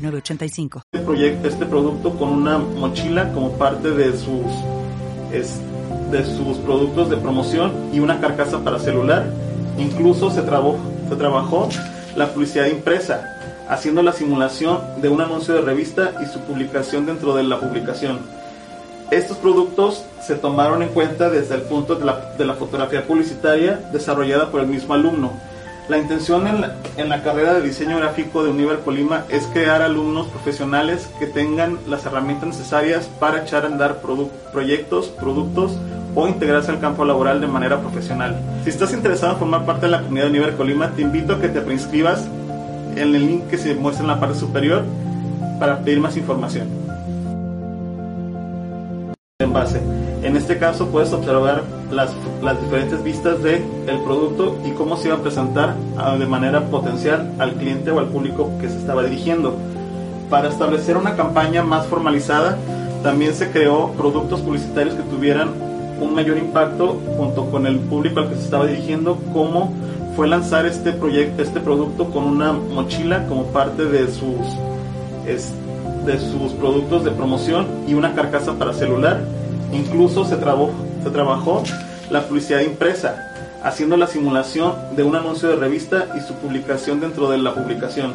985. Este proyecto, este producto con una mochila como parte de sus de sus productos de promoción y una carcasa para celular. Incluso se, trabó, se trabajó la publicidad impresa, haciendo la simulación de un anuncio de revista y su publicación dentro de la publicación. Estos productos se tomaron en cuenta desde el punto de la, de la fotografía publicitaria desarrollada por el mismo alumno la intención en la, carrera de diseño gráfico de Univer Colima es crear alumnos profesionales que tengan las herramientas necesarias para echar a andar proyectos, productos o integrarse al campo laboral de manera profesional. Si estás interesado en formar parte de la comunidad de Univer Colima, te invito a que te preinscribas en el link que se muestra en la parte superior para pedir más información. En base. En este caso puedes observar las, las diferentes vistas del el producto y cómo se iba a presentar ah, de manera potencial al cliente o al público que se estaba dirigiendo. Para establecer una campaña más formalizada, también se creó productos publicitarios que tuvieran un mayor impacto junto con el público al que se estaba dirigiendo, como fue lanzar este proyecto, este producto con una mochila como parte de sus, de sus productos de promoción y una carcasa para celular. Incluso se trabó se trabajó la publicidad impresa, haciendo la simulación de un anuncio de revista y su publicación dentro de la publicación.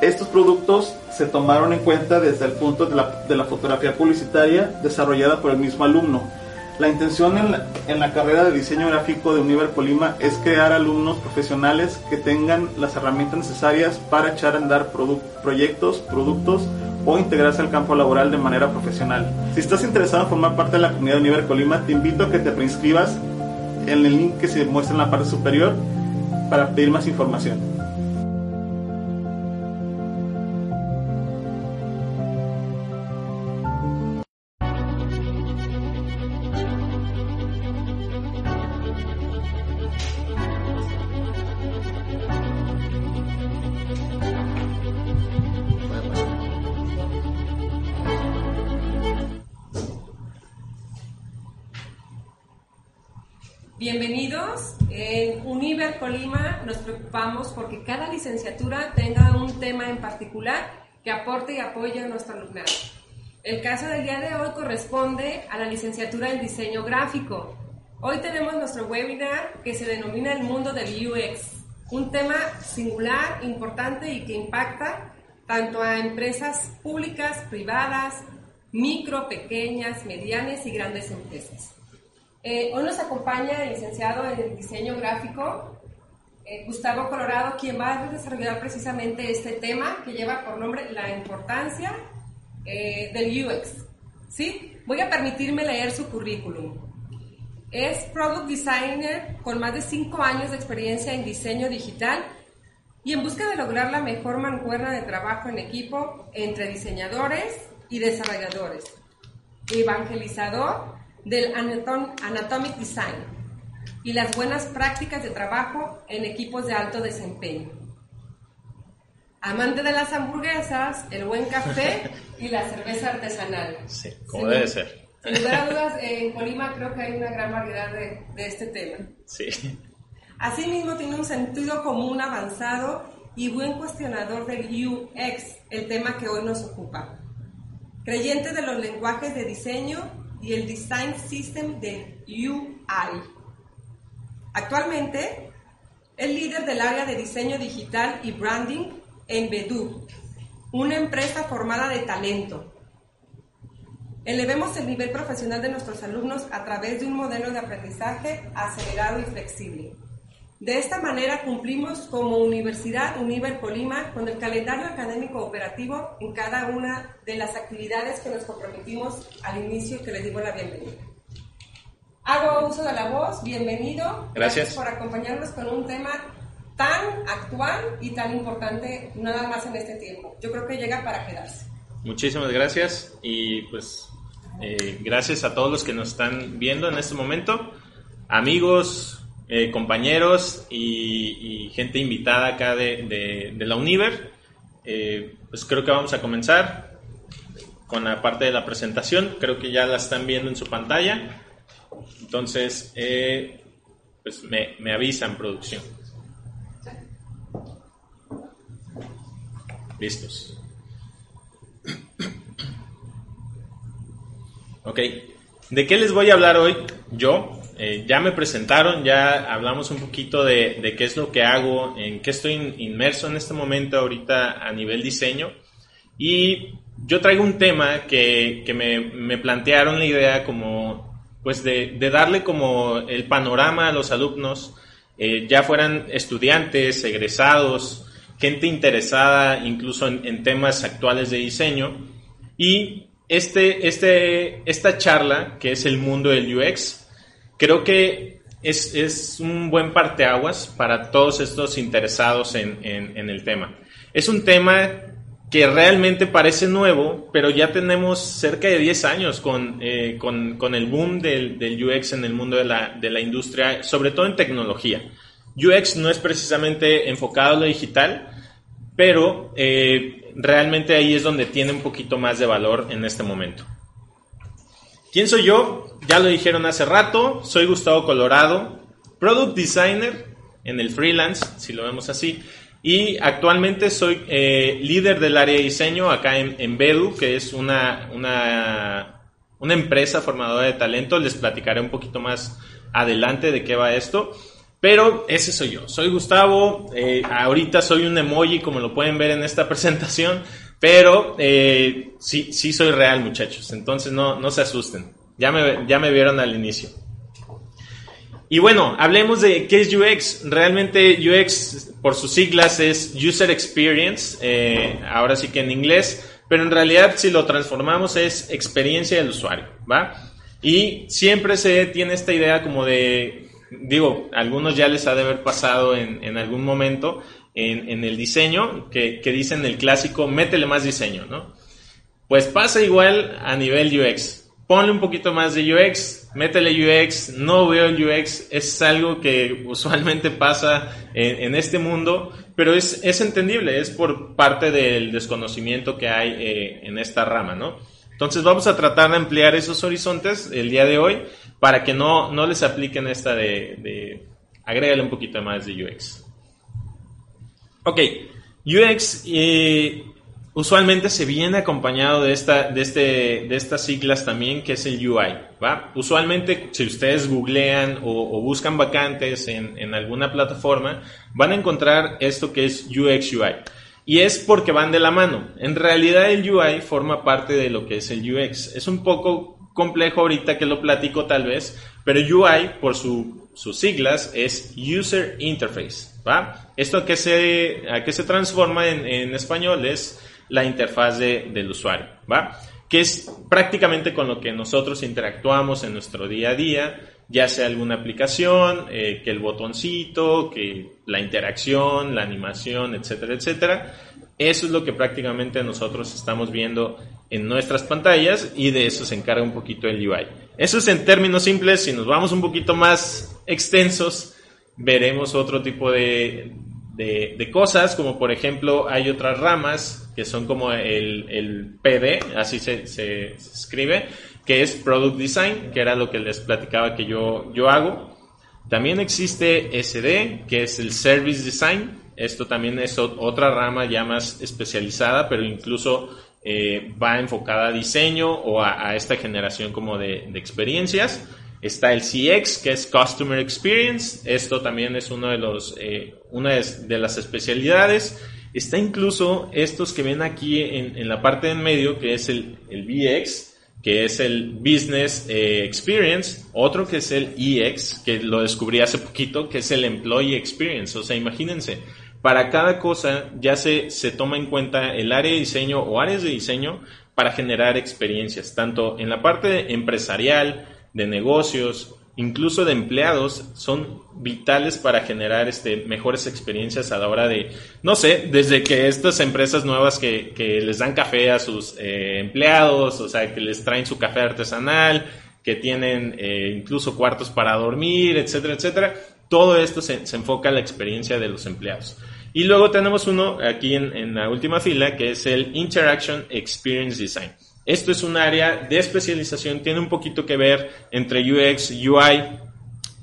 Estos productos se tomaron en cuenta desde el punto de la, de la fotografía publicitaria desarrollada por el mismo alumno. La intención en la, en la, carrera de diseño gráfico de Univer Colima es crear alumnos profesionales que tengan las herramientas necesarias para echar a andar proyectos, productos o integrarse al campo laboral de manera profesional. Si estás interesado en formar parte de la comunidad de Univer Colima, te invito a que te preinscribas en el link que se muestra en la parte superior para pedir más información. Preocupamos porque cada licenciatura tenga un tema en particular que aporte y apoye a nuestro alumnado. El caso del día de hoy corresponde a la licenciatura en diseño gráfico. Hoy tenemos nuestro webinar que se denomina el mundo del UX, un tema singular, importante y que impacta tanto a empresas públicas, privadas, micro, pequeñas, medianas y grandes empresas. Eh, hoy nos acompaña el licenciado en diseño gráfico, eh, Gustavo Colorado, quien va a desarrollar precisamente este tema que lleva por nombre la importancia eh, del UX. ¿Sí? Voy a permitirme leer su currículum. Es Product Designer con más de 5 años de experiencia en diseño digital y en busca de lograr la mejor mancuerna de trabajo en equipo entre diseñadores y desarrolladores. Evangelizador del Anatomic Design y las buenas prácticas de trabajo en equipos de alto desempeño. Amante de las hamburguesas, el buen café y la cerveza artesanal. Sí, como debe ser. Sin lugar a dudas, en Colima creo que hay una gran variedad de, de este tema. Sí. Asimismo, tiene un sentido común avanzado y buen cuestionador del UX, el tema que hoy nos ocupa. Creyente de los lenguajes de diseño y el Design System de UI. Actualmente, es líder del área de diseño digital y branding en Bedu, una empresa formada de talento. Elevemos el nivel profesional de nuestros alumnos a través de un modelo de aprendizaje acelerado y flexible. De esta manera cumplimos como Universidad Univer Colima con el calendario académico operativo en cada una de las actividades que nos comprometimos al inicio que les dimos la bienvenida. Hago uso de la voz, bienvenido. Gracias. por acompañarnos con un tema tan actual y tan importante nada más en este tiempo. Yo creo que llega para quedarse. Muchísimas gracias y pues eh, gracias a todos los que nos están viendo en este momento, amigos, eh, compañeros y, gente invitada acá de, la Univer. Eh, pues creo que vamos a comenzar con la parte de la presentación. Creo que ya la están viendo en su pantalla. Entonces, pues me, me avisan producción. Listos. Ok, ¿de qué les voy a hablar hoy? Yo, eh, ya me presentaron, ya hablamos un poquito de, qué es lo que hago, en qué estoy inmerso en este momento ahorita a nivel diseño. Y yo traigo un tema que, me, plantearon la idea como, pues de, darle como el panorama a los alumnos, eh, ya fueran estudiantes, egresados, gente interesada incluso en, temas actuales de diseño. Y este, este, esta charla, que es el mundo del UX, creo que es, es un buen parteaguas para todos estos interesados en, en, el tema. Es un tema que realmente parece nuevo, pero ya tenemos cerca de 10 años con, eh, con, con el boom del, del, UX en el mundo de la, de la industria, sobre todo en tecnología. UX no es precisamente enfocado a lo digital, pero eh, realmente ahí es donde tiene un poquito más de valor en este momento. ¿Quién soy yo? Ya lo dijeron hace rato, soy Gustavo Colorado, Product Designer en el freelance, si lo vemos así, y actualmente soy eh, líder del área de diseño acá en, en Bedu, que es una, una, una empresa formadora de talento. Les platicaré un poquito más adelante de qué va esto. Pero ese soy yo, soy Gustavo, eh, ahorita soy un emoji como lo pueden ver en esta presentación, pero eh, sí, sí soy real muchachos, entonces no, no se asusten, ya me, ya me vieron al inicio. Y bueno, hablemos de qué es UX. Realmente UX por sus siglas es User Experience, eh, ahora sí que en inglés, pero en realidad si lo transformamos es experiencia del usuario, ¿va? Y siempre se tiene esta idea como de digo, algunos ya les ha de haber pasado en, algún momento en, el diseño, que, dicen el clásico, métele más diseño, ¿no? Pues pasa igual a nivel UX. Ponle un poquito más de UX, métele UX, no veo el UX, es algo que usualmente pasa en, este mundo, pero es, entendible, es por parte del desconocimiento que hay eh, en esta rama, ¿no? Entonces vamos a tratar de ampliar esos horizontes el día de hoy para que no, no les apliquen esta de, de agrégale un poquito más de UX. Ok, UX eh, usualmente se viene acompañado de, esta, de, este, de estas siglas también, que es el UI. ¿va? Usualmente, si ustedes googlean o, buscan vacantes en, en, alguna plataforma, van a encontrar esto que es UX UI. Y es porque van de la mano. En realidad el UI forma parte de lo que es el UX. Es un poco complejo ahorita que lo platico tal vez, pero UI por su, sus siglas es User Interface, ¿va? Esto a que se, a se transforma en, en español es la interfaz de, del usuario, ¿va? Que es prácticamente con lo que nosotros interactuamos en nuestro día a día, ya sea alguna aplicación, eh, que el botoncito, que la interacción, la animación, etcétera, etcétera. Eso es lo que prácticamente nosotros estamos viendo en nuestras pantallas y de eso se encarga un poquito el UI. Eso es en términos simples, si nos vamos un poquito más extensos, veremos otro tipo de, de, cosas, como por ejemplo hay otras ramas que son como el, el PD, así se, se, escribe, que es Product Design, que era lo que les platicaba que yo, yo hago. También existe SD, que es el Service Design. Esto también es otra rama ya más especializada, pero incluso eh, va enfocada a diseño o a, esta generación como de, experiencias. Está el CX, que es Customer Experience. Esto también es uno de los, eh, una de, las especialidades. Está incluso estos que ven aquí en, la parte de en medio, que es el, el BX, que es el Business eh, Experience. Otro que es el EX, que lo descubrí hace poquito, que es el Employee Experience. O sea, imagínense, para cada cosa ya se, se toma en cuenta el área de diseño o áreas de diseño para generar experiencias, tanto en la parte empresarial, de negocios, incluso de empleados, son vitales para generar este, mejores experiencias a la hora de, no sé, desde que estas empresas nuevas que, les dan café a sus eh, empleados, o sea, que les traen su café artesanal, que tienen eh, incluso cuartos para dormir, etcétera, etcétera. Todo esto se, enfoca en la experiencia de los empleados. Y luego tenemos uno aquí en la última fila, que es el Interaction Experience Design. Esto es un área de especialización, tiene un poquito que ver entre UX, UI,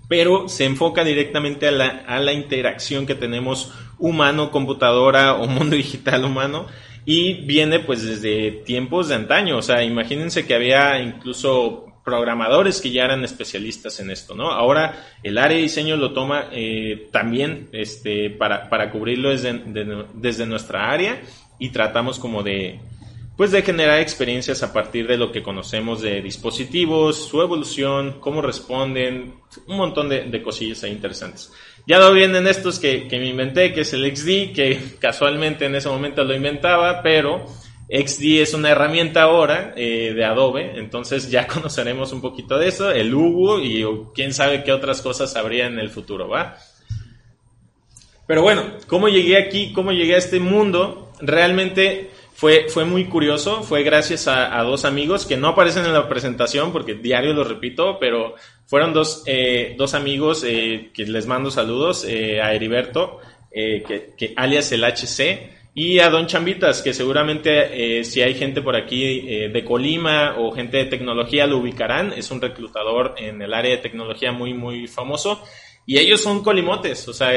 pero se enfoca directamente a la, a la interacción que tenemos humano-computadora o mundo digital humano y viene pues desde tiempos de antaño, o sea, imagínense que había incluso programadores que ya eran especialistas en esto, ¿no? Ahora el área de diseño lo toma eh, también este, para, para cubrirlo desde, de, desde nuestra área y tratamos como de, pues de generar experiencias a partir de lo que conocemos de dispositivos, su evolución, cómo responden, un montón de, cosillas interesantes. Ya lo vienen estos que, que me inventé, que es el XD, que casualmente en ese momento lo inventaba, pero XD es una herramienta ahora eh, de Adobe, entonces ya conoceremos un poquito de eso, el Hugo y quién sabe qué otras cosas habría en el futuro, ¿va? Pero bueno, ¿cómo llegué aquí? ¿Cómo llegué a este mundo? Realmente fue, fue muy curioso, fue gracias a, dos amigos que no aparecen en la presentación porque diario lo repito, pero fueron dos, eh, dos amigos eh, que les mando saludos, eh, a Heriberto, que, que alias el HC, y a Don Chambitas, que seguramente eh, si hay gente por aquí eh, de Colima o gente de tecnología lo ubicarán, es un reclutador en el área de tecnología muy, muy famoso. Y ellos son colimotes, o sea,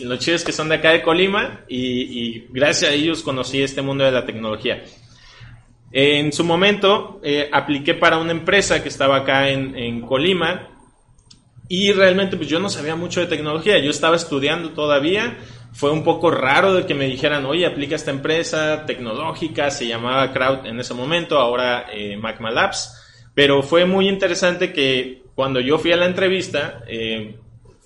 los chidos que son de acá de Colima y, gracias a ellos conocí este mundo de la tecnología. En su momento eh, apliqué para una empresa que estaba acá en, en Colima y realmente pues yo no sabía mucho de tecnología, yo estaba estudiando todavía, fue un poco raro de que me dijeran, oye, aplica esta empresa tecnológica, se llamaba Crowd en ese momento, ahora eh, Magma Labs, pero fue muy interesante que cuando yo fui a la entrevista, eh,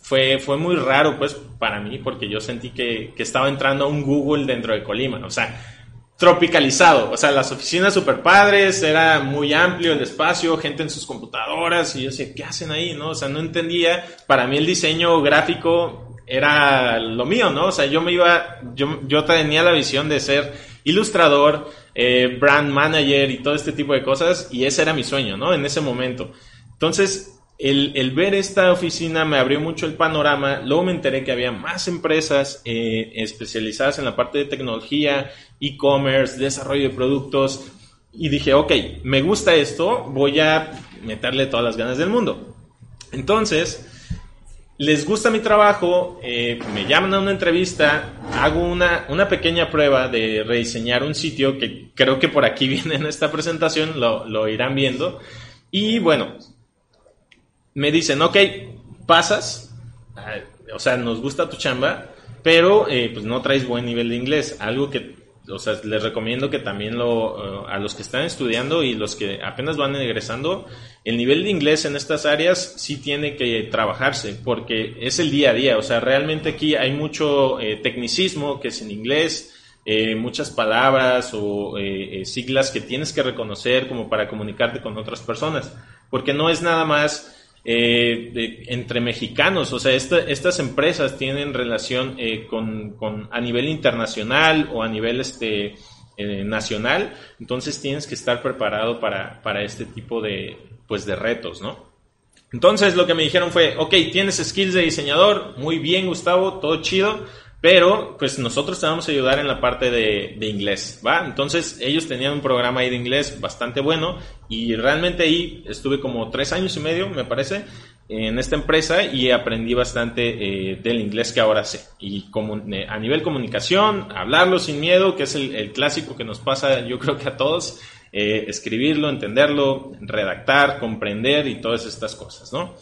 fue, fue muy raro pues para mí, porque yo sentí que, que estaba entrando a un Google dentro de Colima, o sea, tropicalizado, o sea, las oficinas super padres, era muy amplio el espacio, gente en sus computadoras, y yo decía, ¿qué hacen ahí? ¿No? O sea, no entendía, para mí el diseño gráfico era lo mío, ¿no? O sea, yo me iba, yo, yo tenía la visión de ser ilustrador, eh, brand manager y todo este tipo de cosas, y ese era mi sueño, ¿no? En ese momento. Entonces, el, el ver esta oficina me abrió mucho el panorama, luego me enteré que había más empresas eh, especializadas en la parte de tecnología, e-commerce, desarrollo de productos, y dije, ok, me gusta esto, voy a meterle todas las ganas del mundo. Entonces, les gusta mi trabajo, eh, me llaman a una entrevista, hago una, una, pequeña prueba de rediseñar un sitio que creo que por aquí viene en esta presentación, lo, lo irán viendo. Y bueno, me dicen, ok, pasas, o sea, nos gusta tu chamba, pero eh, pues no traes buen nivel de inglés, algo que o sea, les recomiendo que también lo, uh, a los que están estudiando y los que apenas van egresando, el nivel de inglés en estas áreas sí tiene que trabajarse porque es el día a día. O sea, realmente aquí hay mucho eh, tecnicismo que es en inglés, eh, muchas palabras o eh, siglas que tienes que reconocer como para comunicarte con otras personas. Porque no es nada más eh, entre mexicanos. O sea, esta, estas empresas tienen relación eh, con, a nivel internacional o a nivel este, eh, nacional. Entonces tienes que estar preparado para, para este tipo de, pues, de retos, ¿no? Entonces lo que me dijeron fue, ok, tienes skills de diseñador, muy bien Gustavo, todo chido, pero, pues nosotros te vamos a ayudar en la parte de, inglés, ¿va? Entonces, ellos tenían un programa ahí de inglés bastante bueno y realmente ahí estuve como tres años y medio, me parece, en esta empresa y aprendí bastante eh, del inglés que ahora sé. Y eh, a nivel comunicación, hablarlo sin miedo, que es el, el, clásico que nos pasa yo creo que a todos, eh, escribirlo, entenderlo, redactar, comprender y todas estas cosas, ¿no?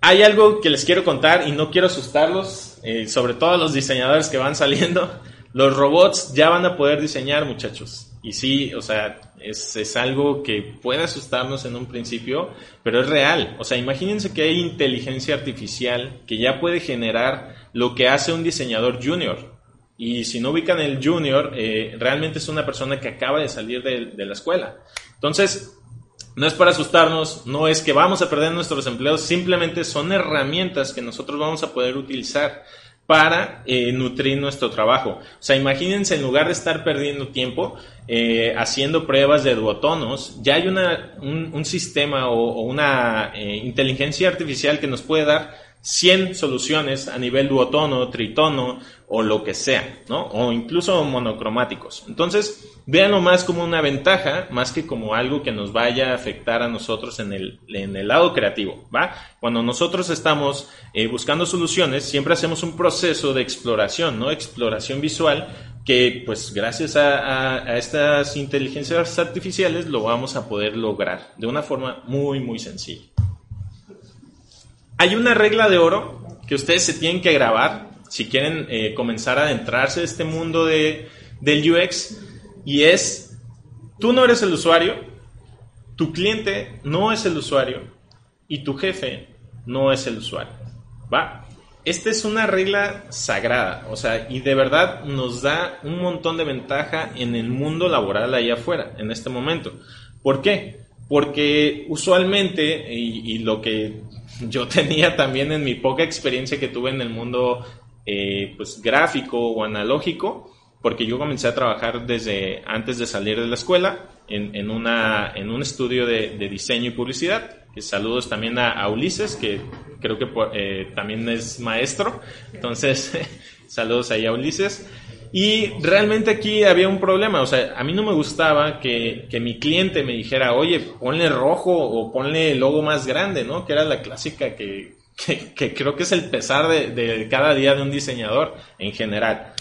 Hay algo que les quiero contar y no quiero asustarlos, sobre todo los diseñadores que van saliendo. Los robots ya van a poder diseñar, muchachos. Y sí, o sea, es, es, algo que puede asustarnos en un principio, pero es real. O sea, imagínense que hay inteligencia artificial que ya puede generar lo que hace un diseñador junior. Y si no ubican el junior, eh, realmente es una persona que acaba de salir de, de la escuela. Entonces, No es para asustarnos, no es que vamos a perder nuestros empleos, simplemente son herramientas que nosotros vamos a poder utilizar para eh, nutrir nuestro trabajo. O sea, imagínense, en lugar de estar perdiendo tiempo eh, haciendo pruebas de duotonos, ya hay una, un, sistema o, una eh, inteligencia artificial que nos puede dar 100 soluciones a nivel duotono, tritono o lo que sea, ¿no? O incluso monocromáticos. Entonces, véanlo más como una ventaja, más que como algo que nos vaya a afectar a nosotros en el, en el lado creativo, ¿va? Cuando nosotros estamos eh, buscando soluciones, siempre hacemos un proceso de exploración, ¿no? Exploración visual, que pues gracias a, a estas inteligencias artificiales lo vamos a poder lograr de una forma muy, muy sencilla. Hay una regla de oro que ustedes se tienen que grabar si quieren eh, comenzar a adentrarse en este mundo de, del UX y es, tú no eres el usuario, tu cliente no es el usuario y tu jefe no es el usuario. ¿Va? Esta es una regla sagrada, o sea, y de verdad nos da un montón de ventaja en el mundo laboral allá afuera, en este momento. ¿Por qué? Porque usualmente, y lo que yo tenía también en mi poca experiencia que tuve en el mundo eh, pues gráfico o analógico, porque yo comencé a trabajar desde antes de salir de la escuela en, en, una, en un estudio de, diseño y publicidad. Saludos también a, Ulises, que creo que eh, también es maestro. Entonces, saludos ahí a Ulises. Y realmente aquí había un problema, o sea, a mí no me gustaba que, que, mi cliente me dijera, oye, ponle rojo o ponle el logo más grande, ¿no? Que era la clásica que, que, creo que es el pesar de, de, cada día de un diseñador en general.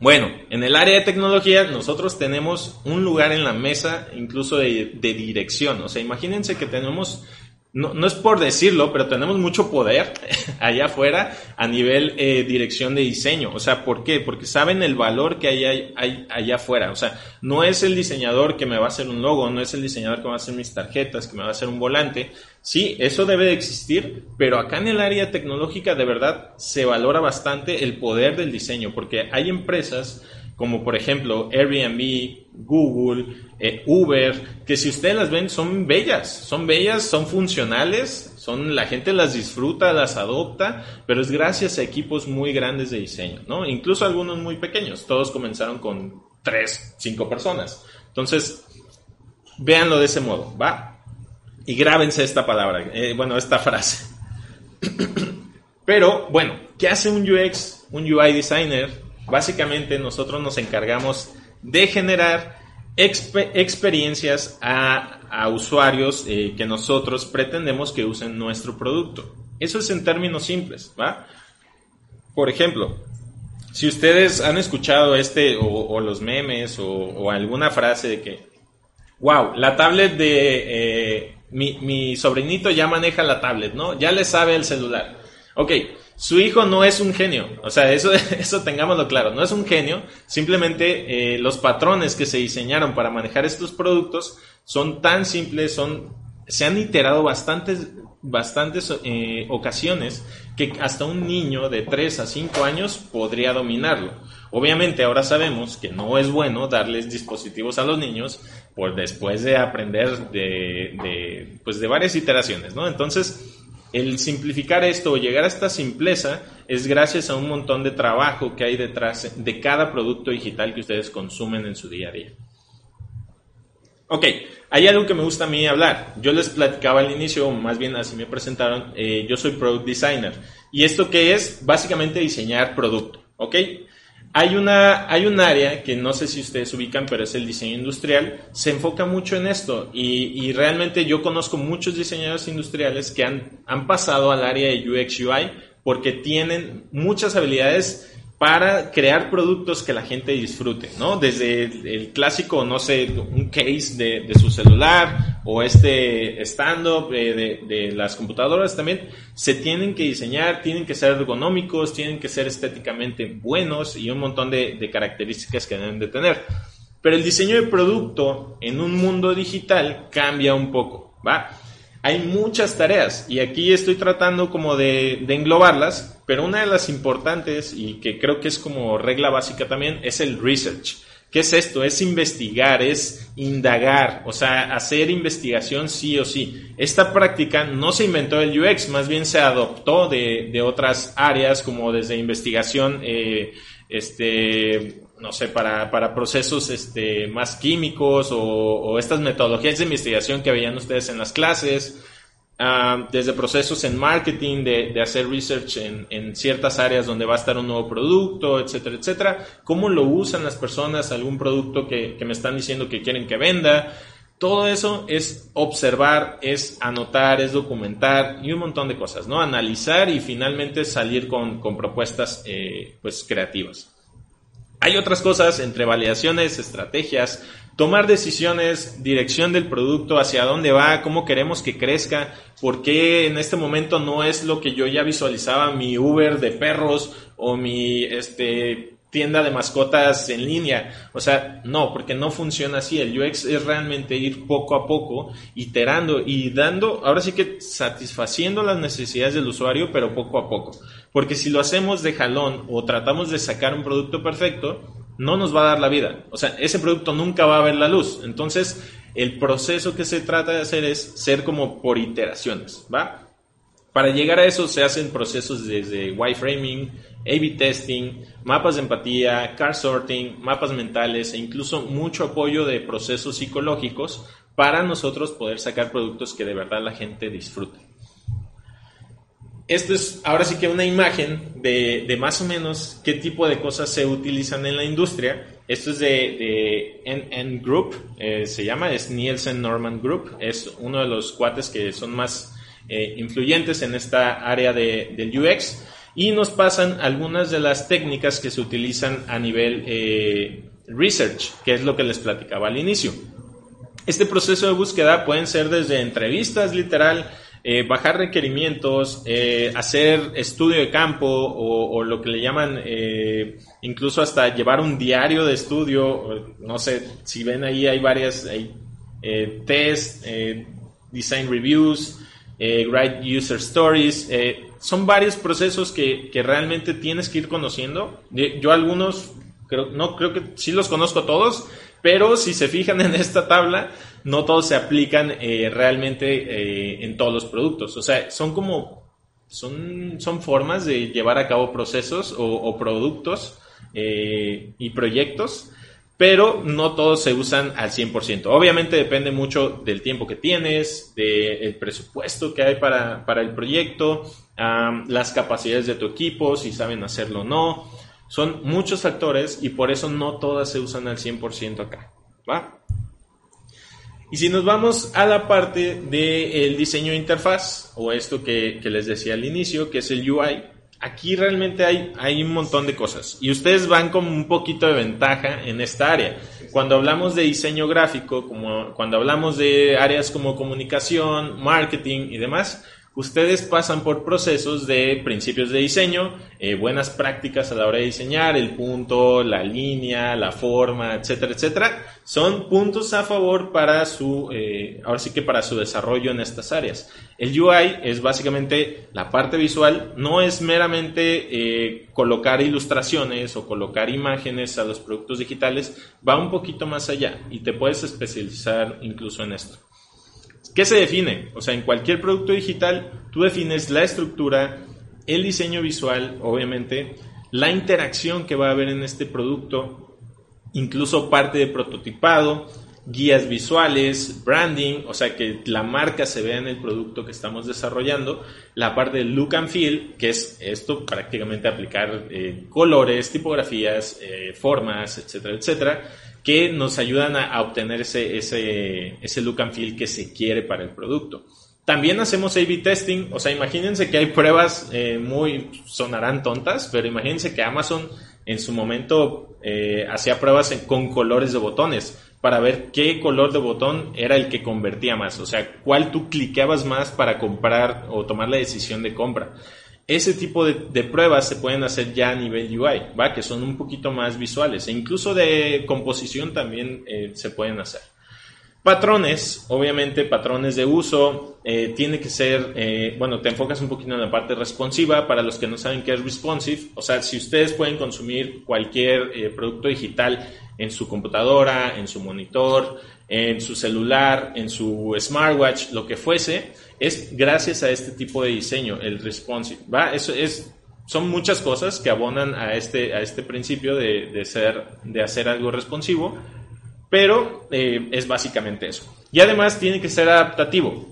Bueno, en el área de tecnología nosotros tenemos un lugar en la mesa incluso de, de dirección, o sea, imagínense que tenemos no, no, es por decirlo, pero tenemos mucho poder allá afuera a nivel eh, dirección de diseño. O sea, ¿por qué? Porque saben el valor que hay, hay, allá afuera. O sea, no es el diseñador que me va a hacer un logo, no es el diseñador que va a hacer mis tarjetas, que me va a hacer un volante. Sí, eso debe de existir, pero acá en el área tecnológica de verdad se valora bastante el poder del diseño, porque hay empresas como por ejemplo Airbnb, Google, eh, Uber, que si ustedes las ven son bellas, son bellas, son funcionales, son la gente las disfruta, las adopta, pero es gracias a equipos muy grandes de diseño, ¿no? Incluso algunos muy pequeños, todos comenzaron con tres, cinco personas. Entonces, véanlo de ese modo, ¿va? Y grábense esta palabra, eh, bueno, esta frase. pero, bueno, ¿qué hace un UX, un UI designer? Básicamente nosotros nos encargamos de generar experiencias a, usuarios eh, que nosotros pretendemos que usen nuestro producto. Eso es en términos simples, ¿va? Por ejemplo, si ustedes han escuchado este o, los memes o, alguna frase de que, wow, la tablet de eh, mi, mi sobrinito ya maneja la tablet, ¿no? Ya le sabe el celular. Ok, su hijo no es un genio, o sea, eso, eso tengámoslo claro, no es un genio, simplemente eh, los patrones que se diseñaron para manejar estos productos son tan simples, son, se han iterado bastantes, bastantes eh, ocasiones que hasta un niño de 3 a 5 años podría dominarlo. Obviamente ahora sabemos que no es bueno darles dispositivos a los niños por después de aprender de, de, pues de varias iteraciones, ¿no? Entonces, el simplificar esto o llegar a esta simpleza es gracias a un montón de trabajo que hay detrás de cada producto digital que ustedes consumen en su día a día. Ok, hay algo que me gusta a mí hablar. Yo les platicaba al inicio, o más bien así me presentaron, eh, yo soy Product Designer. ¿Y esto qué es? Básicamente diseñar producto. ¿Ok? Hay, una, hay un área que no sé si ustedes ubican, pero es el diseño industrial. Se enfoca mucho en esto y, y realmente yo conozco muchos diseñadores industriales que han, han pasado al área de UX UI porque tienen muchas habilidades para crear productos que la gente disfrute, ¿no? Desde el, clásico, no sé, un case de, de su celular o este stand-up de, de, las computadoras también, se tienen que diseñar, tienen que ser ergonómicos, tienen que ser estéticamente buenos y un montón de, características que deben de tener. Pero el diseño de producto en un mundo digital cambia un poco, ¿va? Hay muchas tareas y aquí estoy tratando como de, englobarlas, pero una de las importantes y que creo que es como regla básica también es el research. ¿Qué es esto? Es investigar, es indagar, o sea, hacer investigación sí o sí. Esta práctica no se inventó el UX, más bien se adoptó de, de otras áreas como desde investigación, eh, este, no sé, para, para procesos este, más químicos o, estas metodologías de investigación que veían ustedes en las clases, uh, desde procesos en marketing, de, de hacer research en, en, ciertas áreas donde va a estar un nuevo producto, etcétera, etcétera. ¿Cómo lo usan las personas? ¿Algún producto que, que me están diciendo que quieren que venda? Todo eso es observar, es anotar, es documentar y un montón de cosas, ¿no? Analizar y finalmente salir con, con propuestas eh, pues creativas. Hay otras cosas entre validaciones, estrategias, tomar decisiones, dirección del producto, hacia dónde va, cómo queremos que crezca, por qué en este momento no es lo que yo ya visualizaba mi Uber de perros o mi este tienda de mascotas en línea. O sea, no, porque no funciona así. El UX es realmente ir poco a poco, iterando y dando, ahora sí que satisfaciendo las necesidades del usuario, pero poco a poco. Porque si lo hacemos de jalón o tratamos de sacar un producto perfecto, no nos va a dar la vida. O sea, ese producto nunca va a ver la luz. Entonces, el proceso que se trata de hacer es ser como por iteraciones, ¿va? Para llegar a eso se hacen procesos desde wireframing, A-B testing, mapas de empatía, car sorting, mapas mentales e incluso mucho apoyo de procesos psicológicos para nosotros poder sacar productos que de verdad la gente disfrute. Esto es ahora sí que una imagen de, de más o menos qué tipo de cosas se utilizan en la industria. Esto es de, de NN Group, eh, se llama, es Nielsen Norman Group, es uno de los cuates que son más eh, influyentes en esta área de, del UX y nos pasan algunas de las técnicas que se utilizan a nivel eh, research, que es lo que les platicaba al inicio. Este proceso de búsqueda pueden ser desde entrevistas literal, eh, bajar requerimientos, hacer estudio de campo o, lo que le llaman incluso hasta llevar un diario de estudio. No sé, si ven ahí hay varias, hay test, design reviews, write user stories. son varios procesos que, que, realmente tienes que ir conociendo. Yo algunos, creo, no creo que sí los conozco todos, pero si se fijan en esta tabla, no todos se aplican eh, realmente eh, en todos los productos. O sea, son como, son, son formas de llevar a cabo procesos o, productos eh, y proyectos, pero no todos se usan al 100%. Obviamente depende mucho del tiempo que tienes, del presupuesto que hay para, para el proyecto, las capacidades de tu equipo, si saben hacerlo o no. Son muchos factores y por eso no todas se usan al 100% acá. ¿Va? Y si nos vamos a la parte del diseño de interfaz, o esto que, que, les decía al inicio, que es el UI, aquí realmente hay, hay un montón de cosas. Y ustedes van con un poquito de ventaja en esta área. Cuando hablamos de diseño gráfico, como cuando hablamos de áreas como comunicación, marketing y demás, ustedes pasan por procesos de principios de diseño, eh, buenas prácticas a la hora de diseñar, el punto, la línea, la forma, etcétera, etcétera, son puntos a favor para su, eh, ahora sí que para su desarrollo en estas áreas. El UI es básicamente la parte visual, no es meramente eh, colocar ilustraciones o colocar imágenes a los productos digitales, va un poquito más allá y te puedes especializar incluso en esto. ¿Qué se define? O sea, en cualquier producto digital tú defines la estructura, el diseño visual, obviamente, la interacción que va a haber en este producto, incluso parte de prototipado, guías visuales, branding, o sea, que la marca se vea en el producto que estamos desarrollando, la parte del look and feel, que es esto prácticamente aplicar eh, colores, tipografías, eh, formas, etcétera, etcétera que nos ayudan a, obtener ese, ese, ese look and feel que se quiere para el producto. También hacemos A-B testing, o sea, imagínense que hay pruebas eh, muy, sonarán tontas, pero imagínense que Amazon en su momento eh, hacía pruebas con colores de botones para ver qué color de botón era el que convertía más, o sea, cuál tú cliqueabas más para comprar o tomar la decisión de compra ese tipo de, pruebas se pueden hacer ya a nivel UI, ¿va? que son un poquito más visuales e incluso de composición también eh, se pueden hacer. Patrones, obviamente patrones de uso, eh, tiene que ser, eh, bueno, te enfocas un poquito en la parte responsiva, para los que no saben qué es responsive, o sea, si ustedes pueden consumir cualquier eh, producto digital en su computadora, en su monitor, en su celular, en su smartwatch, lo que fuese, es gracias a este tipo de diseño, el responsive, ¿va? Eso es, son muchas cosas que abonan a este, a este principio de, ser, de hacer algo responsivo, pero eh, es básicamente eso. Y además tiene que ser adaptativo.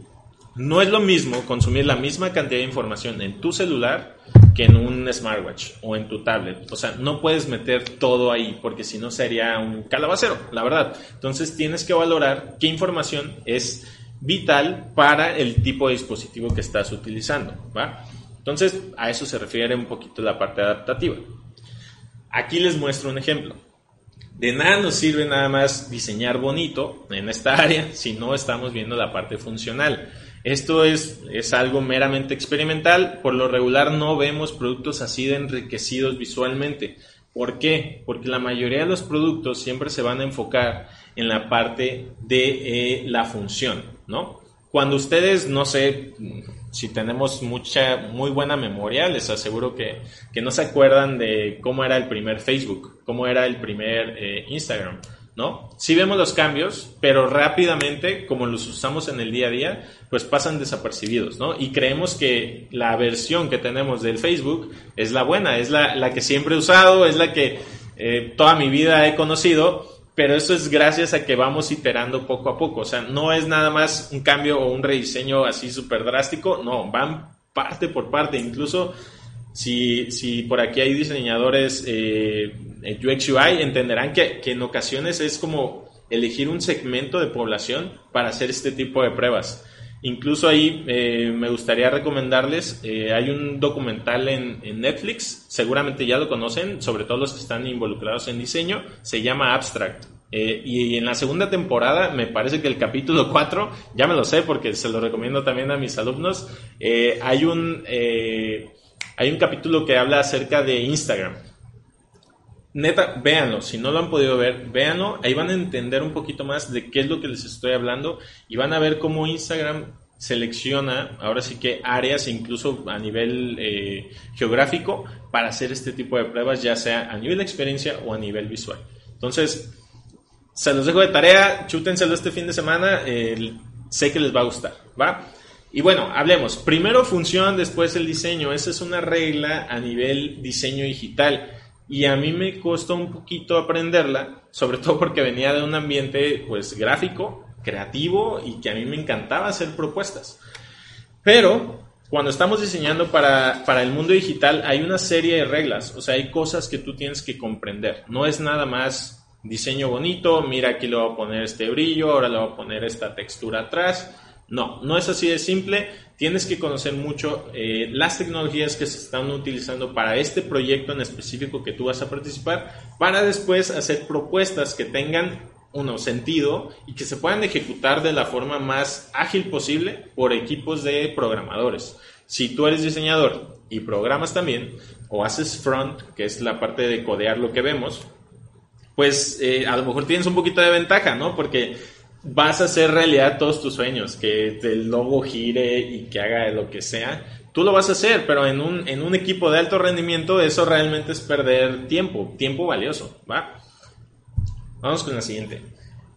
No es lo mismo consumir la misma cantidad de información en tu celular que en un smartwatch o en tu tablet. O sea, no puedes meter todo ahí porque si no sería un calabacero, la verdad. Entonces tienes que valorar qué información es vital para el tipo de dispositivo que estás utilizando. ¿va? Entonces, a eso se refiere un poquito la parte adaptativa. Aquí les muestro un ejemplo. De nada nos sirve nada más diseñar bonito en esta área si no estamos viendo la parte funcional. Esto es, es algo meramente experimental. Por lo regular no vemos productos así de enriquecidos visualmente. ¿Por qué? Porque la mayoría de los productos siempre se van a enfocar en la parte de eh, la función, ¿no? Cuando ustedes, no sé, si tenemos mucha, muy buena memoria, les aseguro que, que no se acuerdan de cómo era el primer Facebook, cómo era el primer eh, Instagram, ¿no? Sí vemos los cambios, pero rápidamente, como los usamos en el día a día, pues pasan desapercibidos, ¿no? Y creemos que la versión que tenemos del Facebook es la buena, es la, la que siempre he usado, es la que eh, toda mi vida he conocido, pero eso es gracias a que vamos iterando poco a poco. O sea, no es nada más un cambio o un rediseño así súper drástico, no, van parte por parte. Incluso si, si por aquí hay diseñadores eh, UX UI, entenderán que, que en ocasiones es como elegir un segmento de población para hacer este tipo de pruebas. Incluso ahí eh, me gustaría recomendarles, eh, hay un documental en, Netflix, seguramente ya lo conocen, sobre todo los que están involucrados en diseño, se llama Abstract. Eh, y, en la segunda temporada, me parece que el capítulo 4, ya me lo sé porque se lo recomiendo también a mis alumnos, hay, un, hay un capítulo que habla acerca de Instagram neta, véanlo. Si no lo han podido ver, véanlo. Ahí van a entender un poquito más de qué es lo que les estoy hablando y van a ver cómo Instagram selecciona ahora sí que áreas incluso a nivel eh, geográfico para hacer este tipo de pruebas ya sea a nivel de experiencia o a nivel visual. Entonces se los dejo de tarea. Chútenselo este fin de semana. Sé que les va a gustar va y bueno hablemos. Primero función después el diseño. Esa es una regla a nivel diseño digital y a mí me costó un poquito aprenderla, sobre todo porque venía de un ambiente pues gráfico, creativo y que a mí me encantaba hacer propuestas. Pero cuando estamos diseñando para, para, el mundo digital hay una serie de reglas, o sea, hay cosas que tú tienes que comprender. No es nada más diseño bonito, mira aquí le voy a poner este brillo, ahora le voy a poner esta textura atrás. No, no es así de simple. Tienes que conocer mucho eh, las tecnologías que se están utilizando para este proyecto en específico que tú vas a participar, para después hacer propuestas que tengan uno sentido y que se puedan ejecutar de la forma más ágil posible por equipos de programadores. Si tú eres diseñador y programas también, o haces front, que es la parte de codear lo que vemos, pues eh, a lo mejor tienes un poquito de ventaja, ¿no? Porque vas a hacer realidad todos tus sueños, que el logo gire y que haga lo que sea. Tú lo vas a hacer, pero en un, en un equipo de alto rendimiento eso realmente es perder tiempo, tiempo valioso, ¿va? Vamos con la siguiente.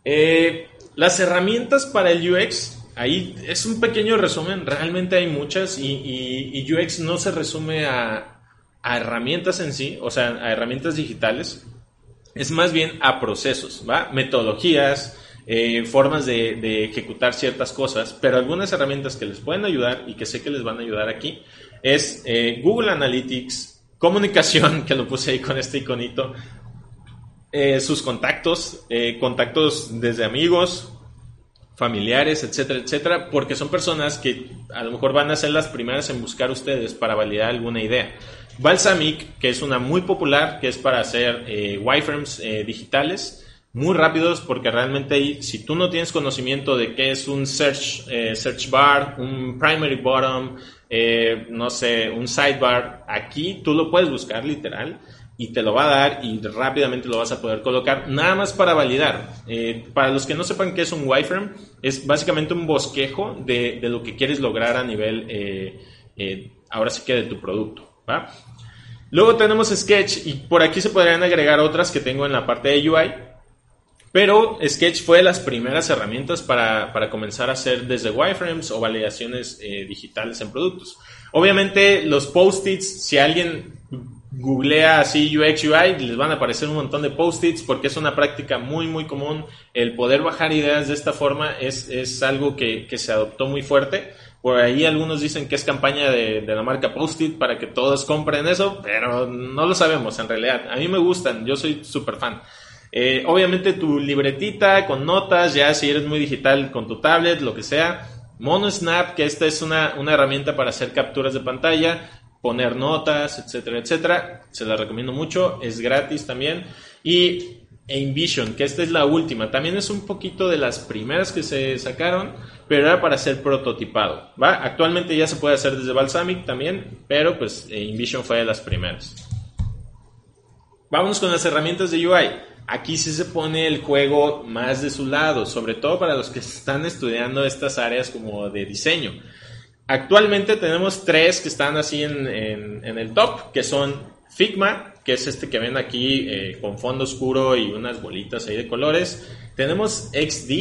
Eh, las herramientas para el UX, ahí es un pequeño resumen, realmente hay muchas y, y, UX no se resume a, a herramientas en sí, o sea, a herramientas digitales, es más bien a procesos, ¿va? Metodologías, eh, formas de, ejecutar ciertas cosas, pero algunas herramientas que les pueden ayudar y que sé que les van a ayudar aquí es eh, Google Analytics, comunicación, que lo puse ahí con este iconito, eh, sus contactos, contactos desde amigos, familiares, etcétera, etcétera, porque son personas que a lo mejor van a ser las primeras en buscar ustedes para validar alguna idea. Balsamic, que es una muy popular, que es para hacer wireframes digitales, muy rápidos porque realmente si tú no tienes conocimiento de qué es un search, eh, search bar, un primary bottom, eh, no sé, un sidebar, aquí tú lo puedes buscar literal, y te lo va a dar y rápidamente lo vas a poder colocar, nada más para validar. Eh, para los que no sepan qué es un wireframe, es básicamente un bosquejo de, lo que quieres lograr a nivel, ahora sí que de tu producto. Luego tenemos Sketch y por aquí se podrían agregar otras que tengo en la parte de UI. Pero Sketch fue de las primeras herramientas para, para comenzar a hacer desde wireframes o validaciones digitales en productos. Obviamente los post-its, si alguien googlea así UX UI, les van a aparecer un montón de post-its porque es una práctica muy, muy común. El poder bajar ideas de esta forma es, es algo que, que, se adoptó muy fuerte. Por ahí algunos dicen que es campaña de, de la marca Post-it para que todos compren eso, pero no lo sabemos en realidad. A mí me gustan, yo soy súper fan. Eh, obviamente tu libretita con notas, ya si eres muy digital con tu tablet, lo que sea. MonoSnap, que esta es una, una herramienta para hacer capturas de pantalla poner notas, etcétera, etcétera. Se la recomiendo mucho, es gratis también. Y InVision, que esta es la última, también es un poquito de las primeras que se sacaron, pero era para ser prototipado. ¿va? Actualmente ya se puede hacer desde Balsamic también, pero pues InVision fue de las primeras. Vámonos con las herramientas de UI. Aquí sí se pone el juego más de su lado, sobre todo para los que están estudiando estas áreas como de diseño. Actualmente tenemos tres que están así en, el top, que son Figma, que es este que ven aquí eh, con fondo oscuro y unas bolitas ahí de colores. Tenemos XD,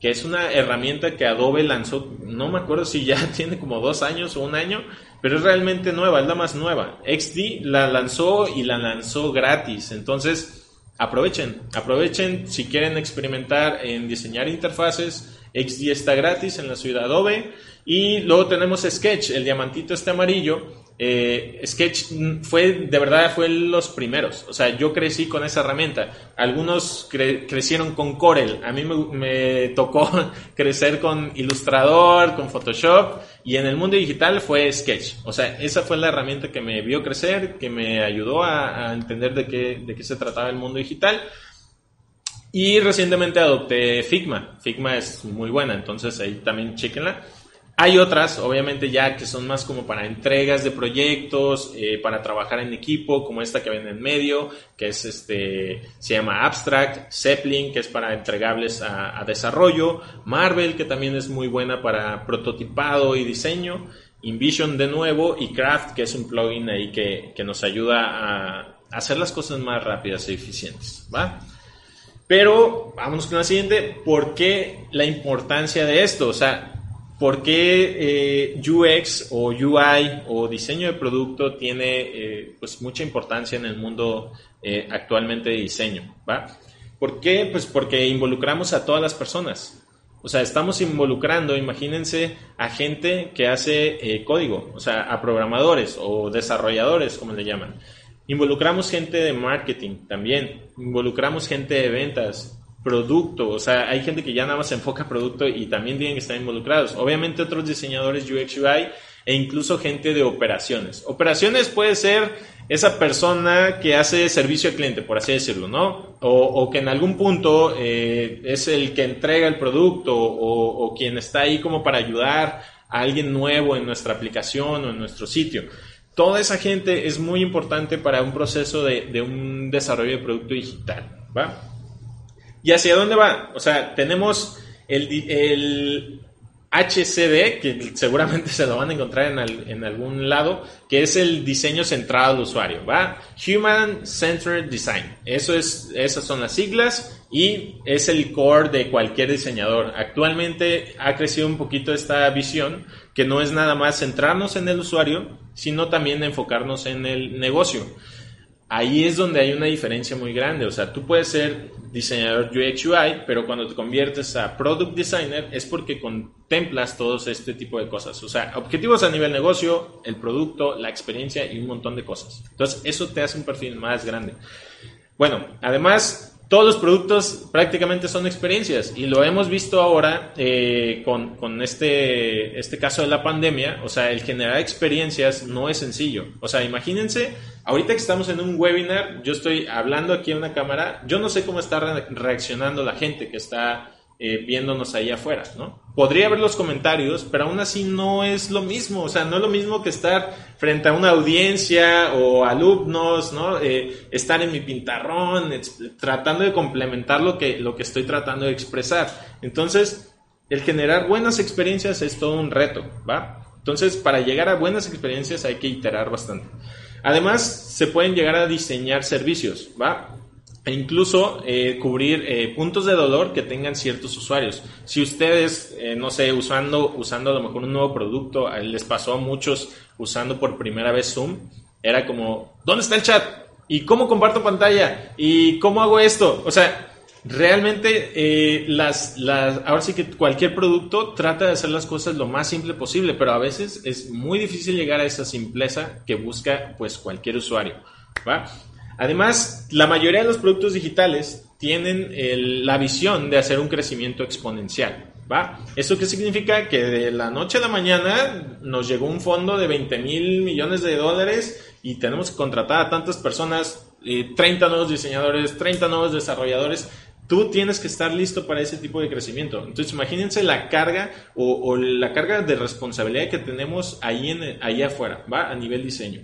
que es una herramienta que Adobe lanzó, no me acuerdo si ya tiene como dos años o un año, pero es realmente nueva, es la más nueva. XD la lanzó y la lanzó gratis, entonces aprovechen, aprovechen si quieren experimentar en diseñar interfaces. XD está gratis en la ciudad Adobe. Y luego tenemos Sketch, el diamantito este amarillo. Eh, Sketch fue, de verdad, fue los primeros. O sea, yo crecí con esa herramienta. Algunos crecieron con Corel. A mí me, tocó crecer con Illustrator, con Photoshop. Y en el mundo digital fue Sketch. O sea, esa fue la herramienta que me vio crecer, que me ayudó a, entender de qué, de qué se trataba el mundo digital. Y recientemente adopté Figma. Figma es muy buena, entonces ahí también chequenla. Hay otras, obviamente, ya que son más como para entregas de proyectos, eh, para trabajar en equipo, como esta que ven en medio, que es este, se llama Abstract, Zeppelin, que es para entregables a, desarrollo, Marvel, que también es muy buena para prototipado y diseño, InVision de nuevo, y Craft, que es un plugin ahí que, que nos ayuda a hacer las cosas más rápidas y eficientes, ¿va? Pero vámonos con la siguiente, ¿por qué la importancia de esto? O sea, ¿Por qué eh, UX o UI o diseño de producto tiene eh, pues mucha importancia en el mundo eh, actualmente de diseño? ¿va? ¿Por qué? Pues porque involucramos a todas las personas. O sea, estamos involucrando, imagínense, a gente que hace código, o sea, a programadores o desarrolladores, como le llaman. Involucramos gente de marketing también, involucramos gente de ventas, producto, o sea, hay gente que ya nada más se enfoca a producto y también tienen que estar involucrados. Obviamente otros diseñadores UX UI e incluso gente de operaciones. Operaciones puede ser esa persona que hace servicio al cliente, por así decirlo, ¿no? O, que en algún punto eh, es el que entrega el producto o, quien está ahí como para ayudar a alguien nuevo en nuestra aplicación o en nuestro sitio. Toda esa gente es muy importante para un proceso de, de un desarrollo de producto digital, ¿va? ¿Y hacia dónde va? O sea, tenemos el, HCD, que seguramente se lo van a encontrar en, algún lado, que es el diseño centrado al usuario, ¿va? Human Centered Design. Eso es, esas son las siglas y es el core de cualquier diseñador. Actualmente ha crecido un poquito esta visión, que no es nada más centrarnos en el usuario, sino también enfocarnos en el negocio ahí es donde hay una diferencia muy grande. O sea, tú puedes ser diseñador UX UI, pero cuando te conviertes a product designer es porque contemplas todos este tipo de cosas. O sea, objetivos a nivel negocio, el producto, la experiencia y un montón de cosas. Entonces, eso te hace un perfil más grande. Bueno, además, todos los productos prácticamente son experiencias y lo hemos visto ahora eh, con, con, este, este caso de la pandemia. O sea, el generar experiencias no es sencillo. O sea, imagínense, ahorita que estamos en un webinar, yo estoy hablando aquí en una cámara, yo no sé cómo está reaccionando la gente que está eh, viéndonos ahí afuera, ¿no? Podría ver los comentarios, pero aún así no es lo mismo, o sea, no es lo mismo que estar frente a una audiencia o alumnos, ¿no? Eh, estar en mi pintarrón, tratando de complementar lo que, lo que estoy tratando de expresar. Entonces, el generar buenas experiencias es todo un reto, ¿va? Entonces, para llegar a buenas experiencias hay que iterar bastante. Además, se pueden llegar a diseñar servicios, ¿va? E incluso eh, cubrir eh, puntos de dolor que tengan ciertos usuarios. Si ustedes, eh, no sé, usando, usando a lo mejor un nuevo producto, les pasó a muchos usando por primera vez Zoom, era como, ¿dónde está el chat? ¿Y cómo comparto pantalla? ¿Y cómo hago esto? O sea, realmente las, las, ahora sí que cualquier producto trata de hacer las cosas lo más simple posible, pero a veces es muy difícil llegar a esa simpleza que busca pues cualquier usuario. ¿va? Además, la mayoría de los productos digitales tienen la visión de hacer un crecimiento exponencial. ¿va? ¿Eso qué significa? Que de la noche a la mañana nos llegó un fondo de 20 mil millones de dólares y tenemos que contratar a tantas personas, 30 nuevos diseñadores, 30 nuevos desarrolladores. Tú tienes que estar listo para ese tipo de crecimiento. Entonces, imagínense la carga o, la carga de responsabilidad que tenemos ahí, en, ahí afuera, ¿va? A nivel diseño.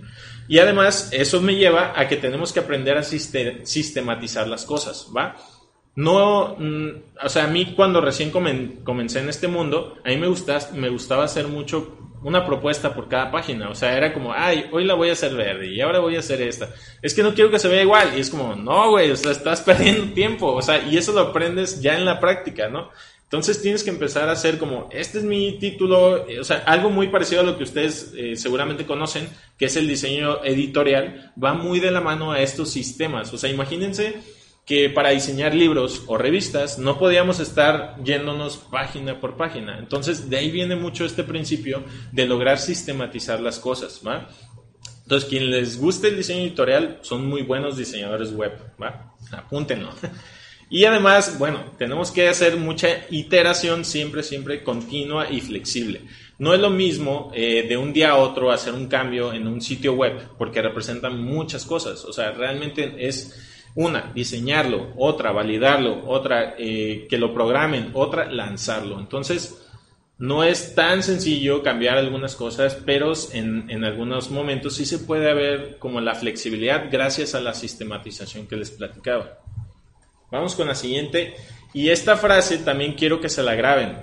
Y además, eso me lleva a que tenemos que aprender a sistematizar las cosas, ¿va? No, mm, o sea, a mí cuando recién comencé en este mundo, a mí me, gustaba, me gustaba hacer mucho una propuesta por cada página. O sea, era como, ay, hoy la voy a hacer verde y ahora voy a hacer esta. Es que no quiero que se vea igual. Y es como, no, güey, o sea, estás perdiendo tiempo. O sea, y eso lo aprendes ya en la práctica, ¿no? Entonces tienes que empezar a hacer como, este es mi título, eh, o sea, algo muy parecido a lo que ustedes eh, seguramente conocen, que es el diseño editorial, va muy de la mano a estos sistemas. O sea, imagínense que para diseñar libros o revistas no podíamos estar yéndonos página por página. Entonces, de ahí viene mucho este principio de lograr sistematizar las cosas, ¿va? Entonces, quien les guste el diseño editorial son muy buenos diseñadores web, ¿va? Apúntenlo. Y además, bueno, tenemos que hacer mucha iteración siempre, siempre continua y flexible. No es lo mismo eh, de un día a otro hacer un cambio en un sitio web, porque representan muchas cosas. O sea, realmente es una, diseñarlo, otra, validarlo, otra, eh, que lo programen, otra, lanzarlo. Entonces, no es tan sencillo cambiar algunas cosas, pero en, en algunos momentos sí se puede haber como la flexibilidad gracias a la sistematización que les platicaba. Vamos con la siguiente. Y esta frase también quiero que se la graben.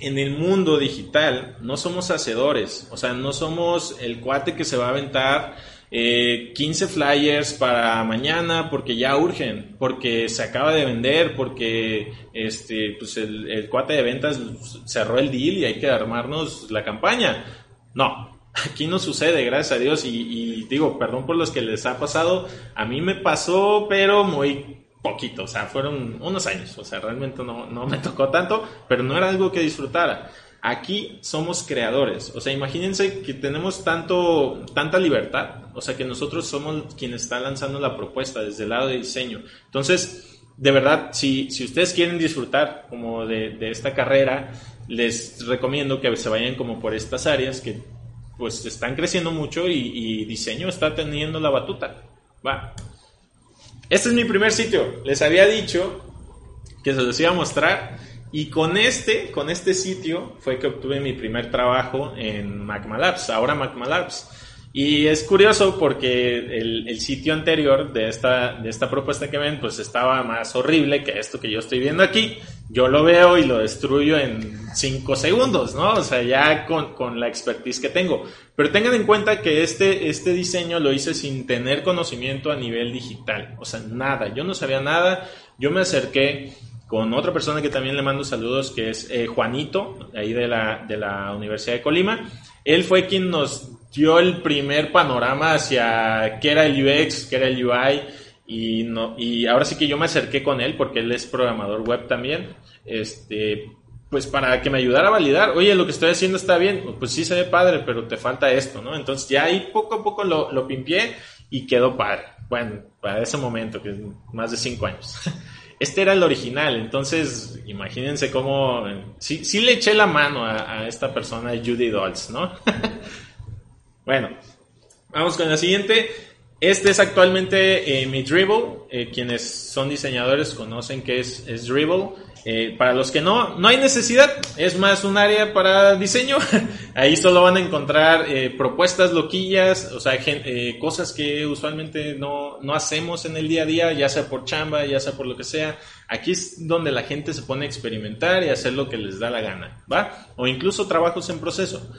En el mundo digital no somos hacedores, o sea, no somos el cuate que se va a aventar 15 eh, flyers para mañana porque ya urgen, porque se acaba de vender, porque este, pues el, cuate de ventas cerró el deal y hay que armarnos la campaña. No, aquí no sucede, gracias a Dios. Y, y digo, perdón por los que les ha pasado, a mí me pasó, pero muy poquito, o sea, fueron unos años, o sea, realmente no, no me tocó tanto, pero no era algo que disfrutara. Aquí somos creadores, o sea, imagínense que tenemos tanto, tanta libertad, o sea, que nosotros somos quienes están lanzando la propuesta desde el lado de diseño. Entonces, de verdad, si, si ustedes quieren disfrutar como de, de esta carrera, les recomiendo que se vayan como por estas áreas que pues están creciendo mucho y, y diseño está teniendo la batuta. Va. Este es mi primer sitio. Les había dicho que se los iba a mostrar. Y con este, con este sitio fue que obtuve mi primer trabajo en Magma Labs, ahora Magma Labs. Y es curioso porque el, sitio anterior de esta, de esta propuesta que ven, pues estaba más horrible que esto que yo estoy viendo aquí. Yo lo veo y lo destruyo en 5 segundos, ¿no? O sea, ya con, con, la expertise que tengo. Pero tengan en cuenta que este, este diseño lo hice sin tener conocimiento a nivel digital. O sea, nada. Yo no sabía nada. Yo me acerqué con otra persona que también le mando saludos, que es eh, Juanito, ahí de la, de la Universidad de Colima. Él fue quien nos dio el primer panorama hacia qué era el UX, qué era el UI, y, no, y ahora sí que yo me acerqué con él porque él es programador web también, este, pues para que me ayudara a validar, oye, lo que estoy haciendo está bien, pues sí se ve padre, pero te falta esto, ¿no? Entonces ya ahí poco a poco lo, lo pimpié y quedó padre. Bueno, para ese momento, que es más de cinco años. Este era el original, entonces imagínense cómo... Sí, sí le eché la mano a, a esta persona, Judy Dolls, ¿no? Bueno, vamos con la siguiente. Este es actualmente eh, mi Dribble. Eh, quienes son diseñadores conocen que es, es Dribble. Eh, para los que no, no hay necesidad, es más un área para diseño. Ahí solo van a encontrar propuestas loquillas, o sea, cosas que usualmente no, no hacemos en el día a día, ya sea por chamba, ya sea por lo que sea. Aquí es donde la gente se pone a experimentar y hacer lo que les da la gana, ¿va? O incluso trabajos en proceso.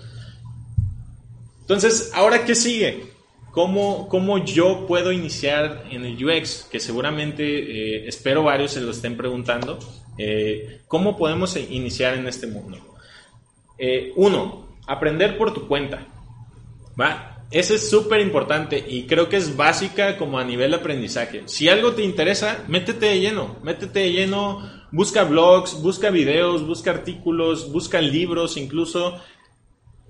Entonces, ¿ahora qué sigue? ¿Cómo, ¿Cómo, yo puedo iniciar en el UX? Que seguramente eh, espero varios se lo estén preguntando. Eh, ¿Cómo podemos iniciar en este mundo? Eh, uno, aprender por tu cuenta. ¿Va? Eso es súper importante y creo que es básica como a nivel de aprendizaje. Si algo te interesa, métete de lleno, métete de lleno, busca blogs, busca videos, busca artículos, busca libros incluso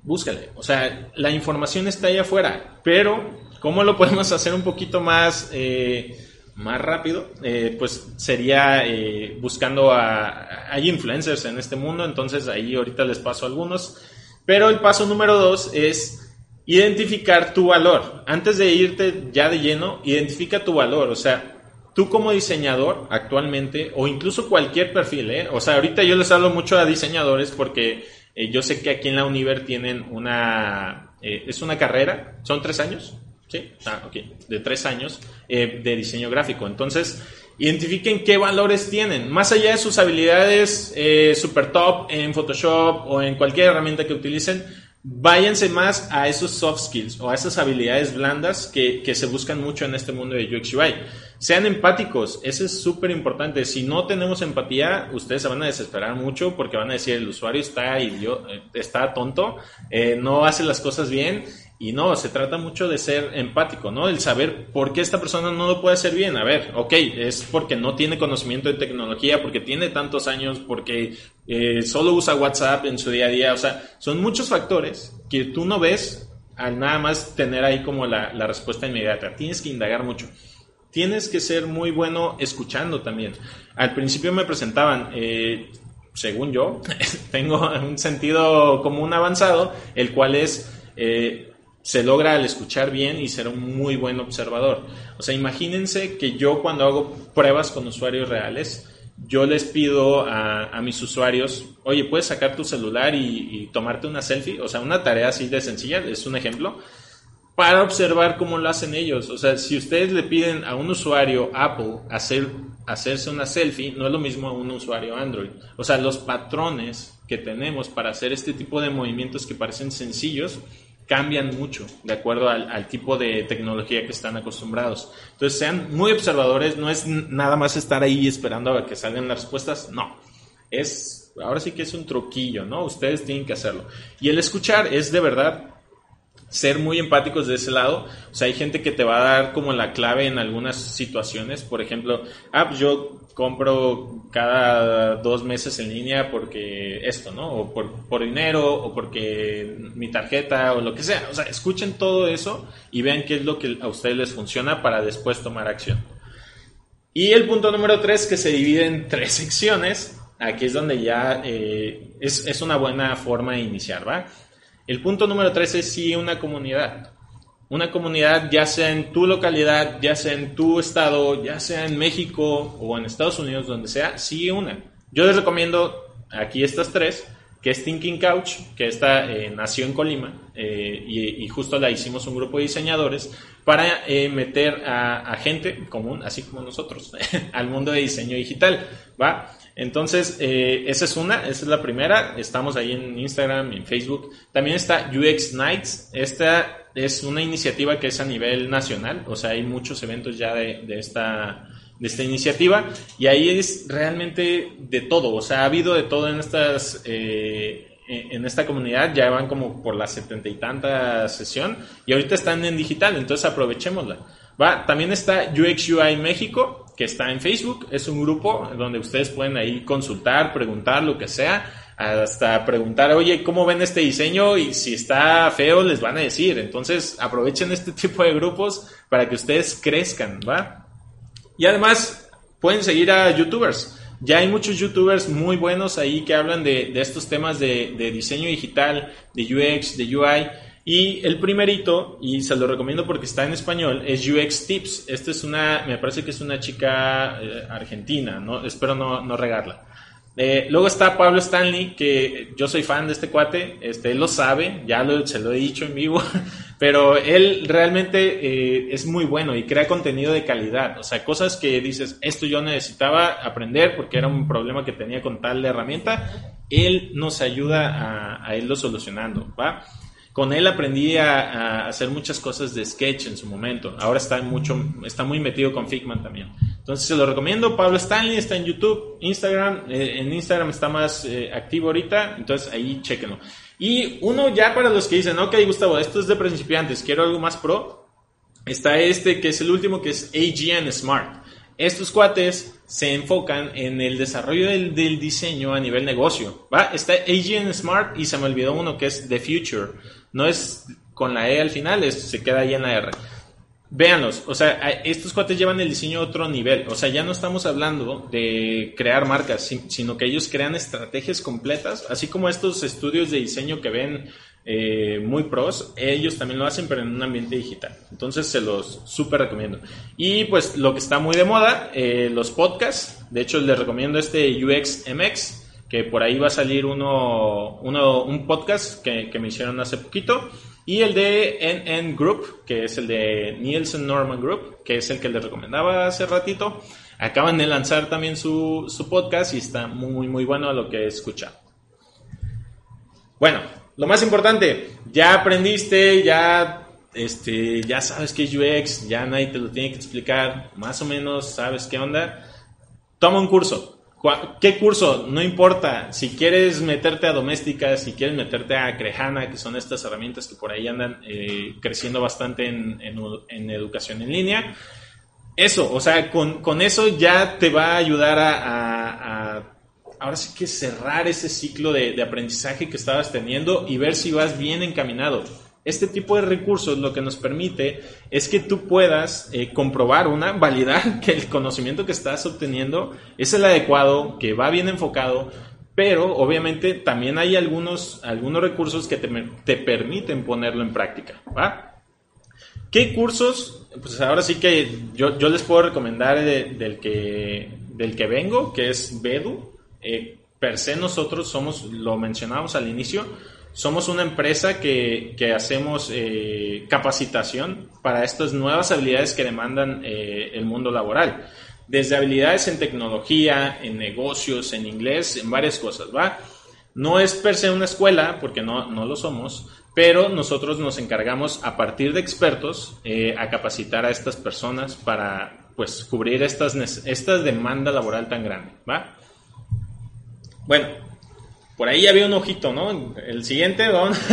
búscale. O sea, la información está ahí afuera, pero ¿cómo lo podemos hacer un poquito más, eh, más rápido? Eh, pues sería eh, buscando a... Hay influencers en este mundo, entonces ahí ahorita les paso algunos. Pero el paso número dos es identificar tu valor. Antes de irte ya de lleno, identifica tu valor. O sea, tú como diseñador actualmente, o incluso cualquier perfil, ¿eh? o sea, ahorita yo les hablo mucho a diseñadores porque eh, yo sé que aquí en la Univer tienen una, eh, es una carrera, son tres años, ¿sí? Ah, ok, de tres años eh, de diseño gráfico. Entonces, identifiquen qué valores tienen, más allá de sus habilidades super top en Photoshop o en cualquier herramienta que utilicen, váyanse más a esos soft skills o a esas habilidades blandas que, que se buscan mucho en este mundo de UX UI. Sean empáticos, eso es súper importante. Si no tenemos empatía, ustedes se van a desesperar mucho porque van a decir el usuario está idiota, está tonto, eh, no hace las cosas bien y no, se trata mucho de ser empático, ¿no? El saber por qué esta persona no lo puede hacer bien. A ver, ok, es porque no tiene conocimiento de tecnología, porque tiene tantos años, porque eh, solo usa WhatsApp en su día a día. O sea, son muchos factores que tú no ves al nada más tener ahí como la, la respuesta inmediata. Tienes que indagar mucho tienes que ser muy bueno escuchando también. Al principio me presentaban, eh, según yo, tengo un sentido común avanzado, el cual es, eh, se logra al escuchar bien y ser un muy buen observador. O sea, imagínense que yo cuando hago pruebas con usuarios reales, yo les pido a, mis usuarios, oye, ¿puedes sacar tu celular y, y tomarte una selfie? O sea, una tarea así de sencilla, es un ejemplo para observar cómo lo hacen ellos. O sea, si ustedes le piden a un usuario Apple hacer, hacerse una selfie, no es lo mismo a un usuario Android. O sea, los patrones que tenemos para hacer este tipo de movimientos que parecen sencillos cambian mucho de acuerdo al, tipo de tecnología que están acostumbrados. Entonces, sean muy observadores, no es nada más estar ahí esperando a que salgan las respuestas, no. Es, ahora sí que es un truquillo, ¿no? Ustedes tienen que hacerlo. Y el escuchar es de verdad ser muy empáticos de ese lado. O sea, hay gente que te va a dar como la clave en algunas situaciones. Por ejemplo, ah, pues yo compro cada dos meses en línea porque esto, ¿no? O por, por, dinero, o porque mi tarjeta, o lo que sea. O sea, escuchen todo eso y vean qué es lo que a ustedes les funciona para después tomar acción. Y el punto número tres, que se divide en tres secciones. Aquí es donde ya eh, es, es una buena forma de iniciar, ¿va? El punto número tres es sí una comunidad. Una comunidad ya sea en tu localidad, ya sea en tu estado, ya sea en México o en Estados Unidos, donde sea, sigue una. Yo les recomiendo aquí estas tres, que es Thinking Couch, que esta eh, nació en Colima eh, y, justo la hicimos un grupo de diseñadores para eh, meter a, a, gente común, así como nosotros, al mundo de diseño digital, ¿va? Entonces, eh, esa es una, esa es la primera. Estamos ahí en Instagram, en Facebook. También está UX Nights. Esta es una iniciativa que es a nivel nacional. O sea, hay muchos eventos ya de, esta, de esta iniciativa. Y ahí es realmente de todo. O sea, ha habido de todo en estas... Eh, en esta comunidad ya van como por la setenta y tanta sesión y ahorita están en digital, entonces aprovechémosla. Va, también está UX UI México, que está en Facebook. Es un grupo donde ustedes pueden ahí consultar, preguntar lo que sea, hasta preguntar, oye, ¿cómo ven este diseño? Y si está feo, les van a decir. Entonces, aprovechen este tipo de grupos para que ustedes crezcan, ¿va? Y además, pueden seguir a youtubers. Ya hay muchos youtubers muy buenos ahí que hablan de, estos temas de, de diseño digital, de UX, de UI Y el primerito, y se lo recomiendo porque está en español, es UX Tips. Esta es una, me parece que es una chica eh, argentina, ¿no? espero no, no regarla. Eh, luego está Pablo Stanley, que yo soy fan de este cuate, este, él lo sabe, ya se lo he dicho en vivo, pero él realmente eh, es muy bueno y crea contenido de calidad, o sea, cosas que dices, esto yo necesitaba aprender porque era un problema que tenía con tal herramienta, él nos ayuda a, a irlo solucionando, ¿va? Con él aprendí a, hacer muchas cosas de sketch en su momento. Ahora está mucho, está muy metido con Figma también. Entonces se lo recomiendo. Pablo Stanley está en YouTube, Instagram. Eh, en Instagram está más eh, activo ahorita. Entonces ahí chequenlo. Y uno ya para los que dicen, ok Gustavo, esto es de principiantes, quiero algo más pro. Está este que es el último que es AGN Smart. Estos cuates se enfocan en el desarrollo del, del, diseño a nivel negocio. ¿va? Está AGN Smart y se me olvidó uno que es The Future. No es con la E al final, se queda ahí en la R. Véanlos, o sea, estos cuates llevan el diseño a otro nivel. O sea, ya no estamos hablando de crear marcas, sino que ellos crean estrategias completas, así como estos estudios de diseño que ven eh, muy pros, ellos también lo hacen, pero en un ambiente digital. Entonces se los súper recomiendo. Y pues lo que está muy de moda, eh, los podcasts. De hecho, les recomiendo este UXMX que por ahí va a salir uno, uno un podcast que, que, me hicieron hace poquito, y el de NN Group, que es el de Nielsen Norman Group, que es el que les recomendaba hace ratito. Acaban de lanzar también su, su podcast y está muy, muy bueno lo que he escuchado. Bueno, lo más importante, ya aprendiste, ya, este, ya sabes qué es UX, ya nadie te lo tiene que explicar, más o menos sabes qué onda. Toma un curso, ¿Qué curso? No importa. Si quieres meterte a doméstica, si quieres meterte a Crejana, que son estas herramientas que por ahí andan eh, creciendo bastante en, educación en línea. Eso, o sea, con, eso ya te va a ayudar a, ahora sí que cerrar ese ciclo de, de aprendizaje que estabas teniendo y ver si vas bien encaminado. Este tipo de recursos lo que nos permite es que tú puedas eh, comprobar una, validar que el conocimiento que estás obteniendo es el adecuado, que va bien enfocado, pero obviamente también hay algunos, algunos recursos que te, te permiten ponerlo en práctica. ¿Qué cursos? Pues ahora sí que yo, yo les puedo recomendar del, que, del que vengo, que es Bedu. Eh, per se nosotros somos, lo mencionábamos al inicio, somos una empresa que, hacemos eh, capacitación para estas nuevas habilidades que demandan eh, el mundo laboral. Desde habilidades en tecnología, en negocios, en inglés, en varias cosas, ¿va? No es per se una escuela, porque no, no lo somos, pero nosotros nos encargamos a partir de expertos eh, a capacitar a estas personas para pues cubrir estas, esta demanda laboral tan grande, ¿va? Bueno, por ahí había un ojito, ¿no? El siguiente, don.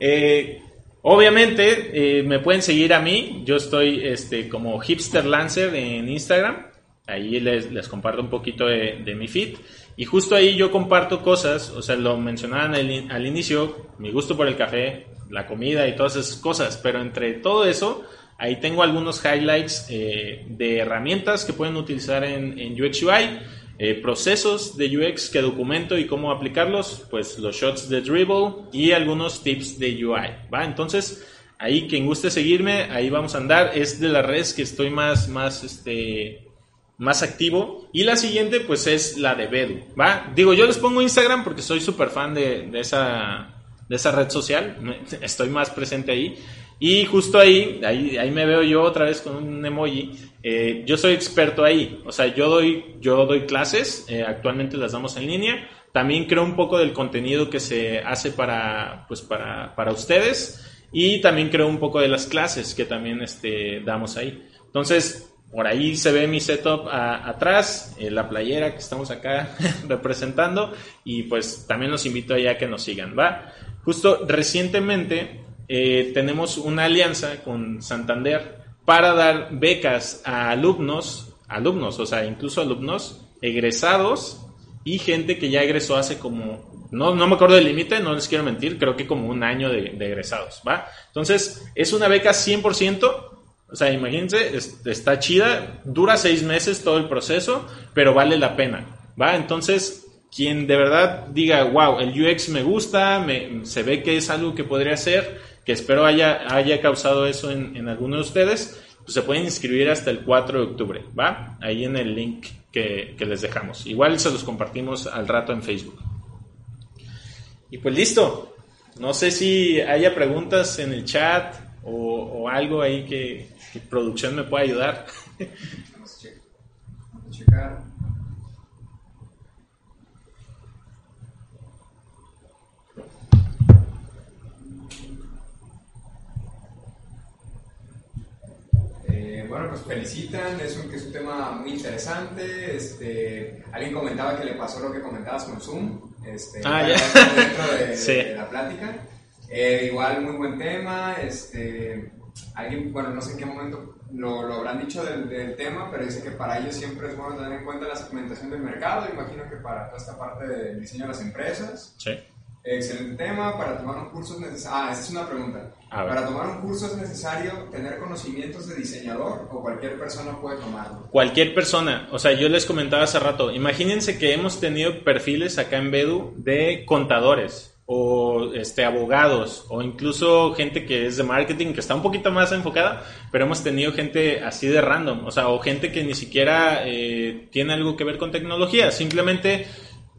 Eh, obviamente, eh, me pueden seguir a mí. Yo estoy este, como Hipster Lancer en Instagram. Ahí les, les comparto un poquito de, mi feed. Y justo ahí yo comparto cosas, o sea, lo mencionaban al, al, inicio, mi gusto por el café, la comida y todas esas cosas. Pero entre todo eso, ahí tengo algunos highlights eh, de herramientas que pueden utilizar en, en UX UI eh, procesos de UX que documento y cómo aplicarlos, pues los shots de dribble y algunos tips de UI, ¿va? Entonces, ahí quien guste seguirme, ahí vamos a andar, es de las redes que estoy más, más, este, más activo. Y la siguiente, pues es la de Bedu, ¿va? Digo, yo les pongo Instagram porque soy súper fan de, esa, de esa red social, estoy más presente ahí. Y justo ahí, ahí, ahí me veo yo otra vez con un emoji. Eh, yo soy experto ahí, o sea, yo doy, yo doy clases, eh, actualmente las damos en línea. También creo un poco del contenido que se hace para, pues para, para ustedes y también creo un poco de las clases que también este, damos ahí. Entonces, por ahí se ve mi setup atrás, eh, la playera que estamos acá representando y pues también los invito a que nos sigan, ¿va? Justo recientemente eh, tenemos una alianza con Santander para dar becas a alumnos, alumnos, o sea, incluso alumnos egresados y gente que ya egresó hace como, no, no me acuerdo del límite, no les quiero mentir, creo que como un año de, egresados, ¿va? Entonces, es una beca 100%, o sea, imagínense, está chida, dura seis meses todo el proceso, pero vale la pena, ¿va? Entonces, quien de verdad diga, wow, el UX me gusta, me, se ve que es algo que podría hacer, que espero haya, haya causado eso en, en alguno de ustedes, pues se pueden inscribir hasta el 4 de octubre, ¿va? Ahí en el link que, que les dejamos. Igual se los compartimos al rato en Facebook. Y pues listo. No sé si haya preguntas en el chat o, algo ahí que, que producción me pueda ayudar. Vamos a checar. Vamos a checar. Eh, bueno, pues felicitan, es un, que es un tema muy interesante. Este, alguien comentaba que le pasó lo que comentabas con Zoom. Este, Ah, ya. Dentro de, de- Sí. de la plática. Eh, igual, muy buen tema. Este, alguien, bueno, no sé en qué momento lo, lo habrán dicho del, del tema, pero dice que para ellos siempre es bueno tener en cuenta la segmentación del mercado. Imagino que para toda esta parte del diseño de las empresas. Sí. Excelente tema. Para tomar un curso es necesario. Ah, esa es una pregunta. Para tomar un curso es necesario tener conocimientos de diseñador o cualquier persona puede tomarlo. Cualquier persona, o sea, yo les comentaba hace rato, imagínense que hemos tenido perfiles acá en Bedu de contadores o este abogados o incluso gente que es de marketing que está un poquito más enfocada, pero hemos tenido gente así de random, o sea, o gente que ni siquiera eh, tiene algo que ver con tecnología, simplemente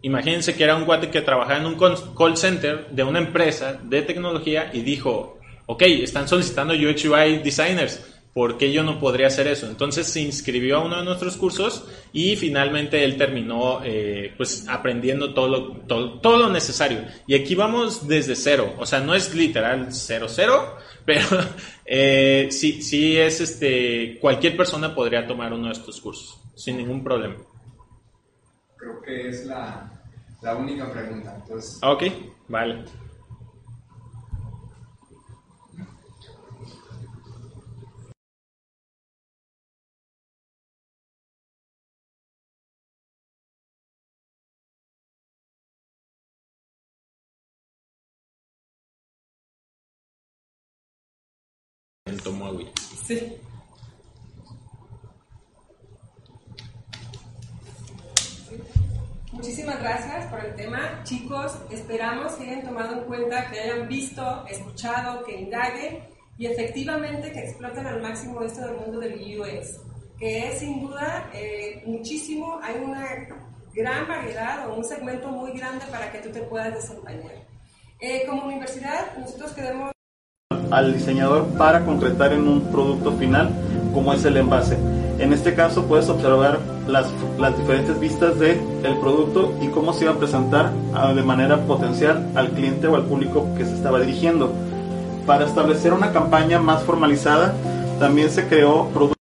imagínense que era un guate que trabajaba en un call center de una empresa de tecnología y dijo, ok, están solicitando UX UI designers, ¿por qué yo no podría hacer eso? Entonces se inscribió a uno de nuestros cursos y finalmente él terminó eh, pues aprendiendo todo lo, todo, todo lo necesario. Y aquí vamos desde cero, o sea, no es literal cero cero, pero eh, sí, sí es este, cualquier persona podría tomar uno de estos cursos sin ningún problema. Creo que es la, la única pregunta. Entonces, Ok, vale. Tomo agüita. Sí. Muchísimas gracias por el tema. Chicos, esperamos que hayan tomado en cuenta, que hayan visto, escuchado, que indaguen y efectivamente que exploten al máximo esto del mundo del UX, que es sin duda eh, muchísimo, hay una gran variedad o un segmento muy grande para que tú te puedas desempeñar. Eh, como universidad, nosotros queremos al diseñador para concretar en un producto final como es el envase. En este caso puedes observar las, diferentes vistas del el producto y cómo se iba a presentar ah, de manera potencial al cliente o al público que se estaba dirigiendo. Para establecer una campaña más formalizada, también se creó produ-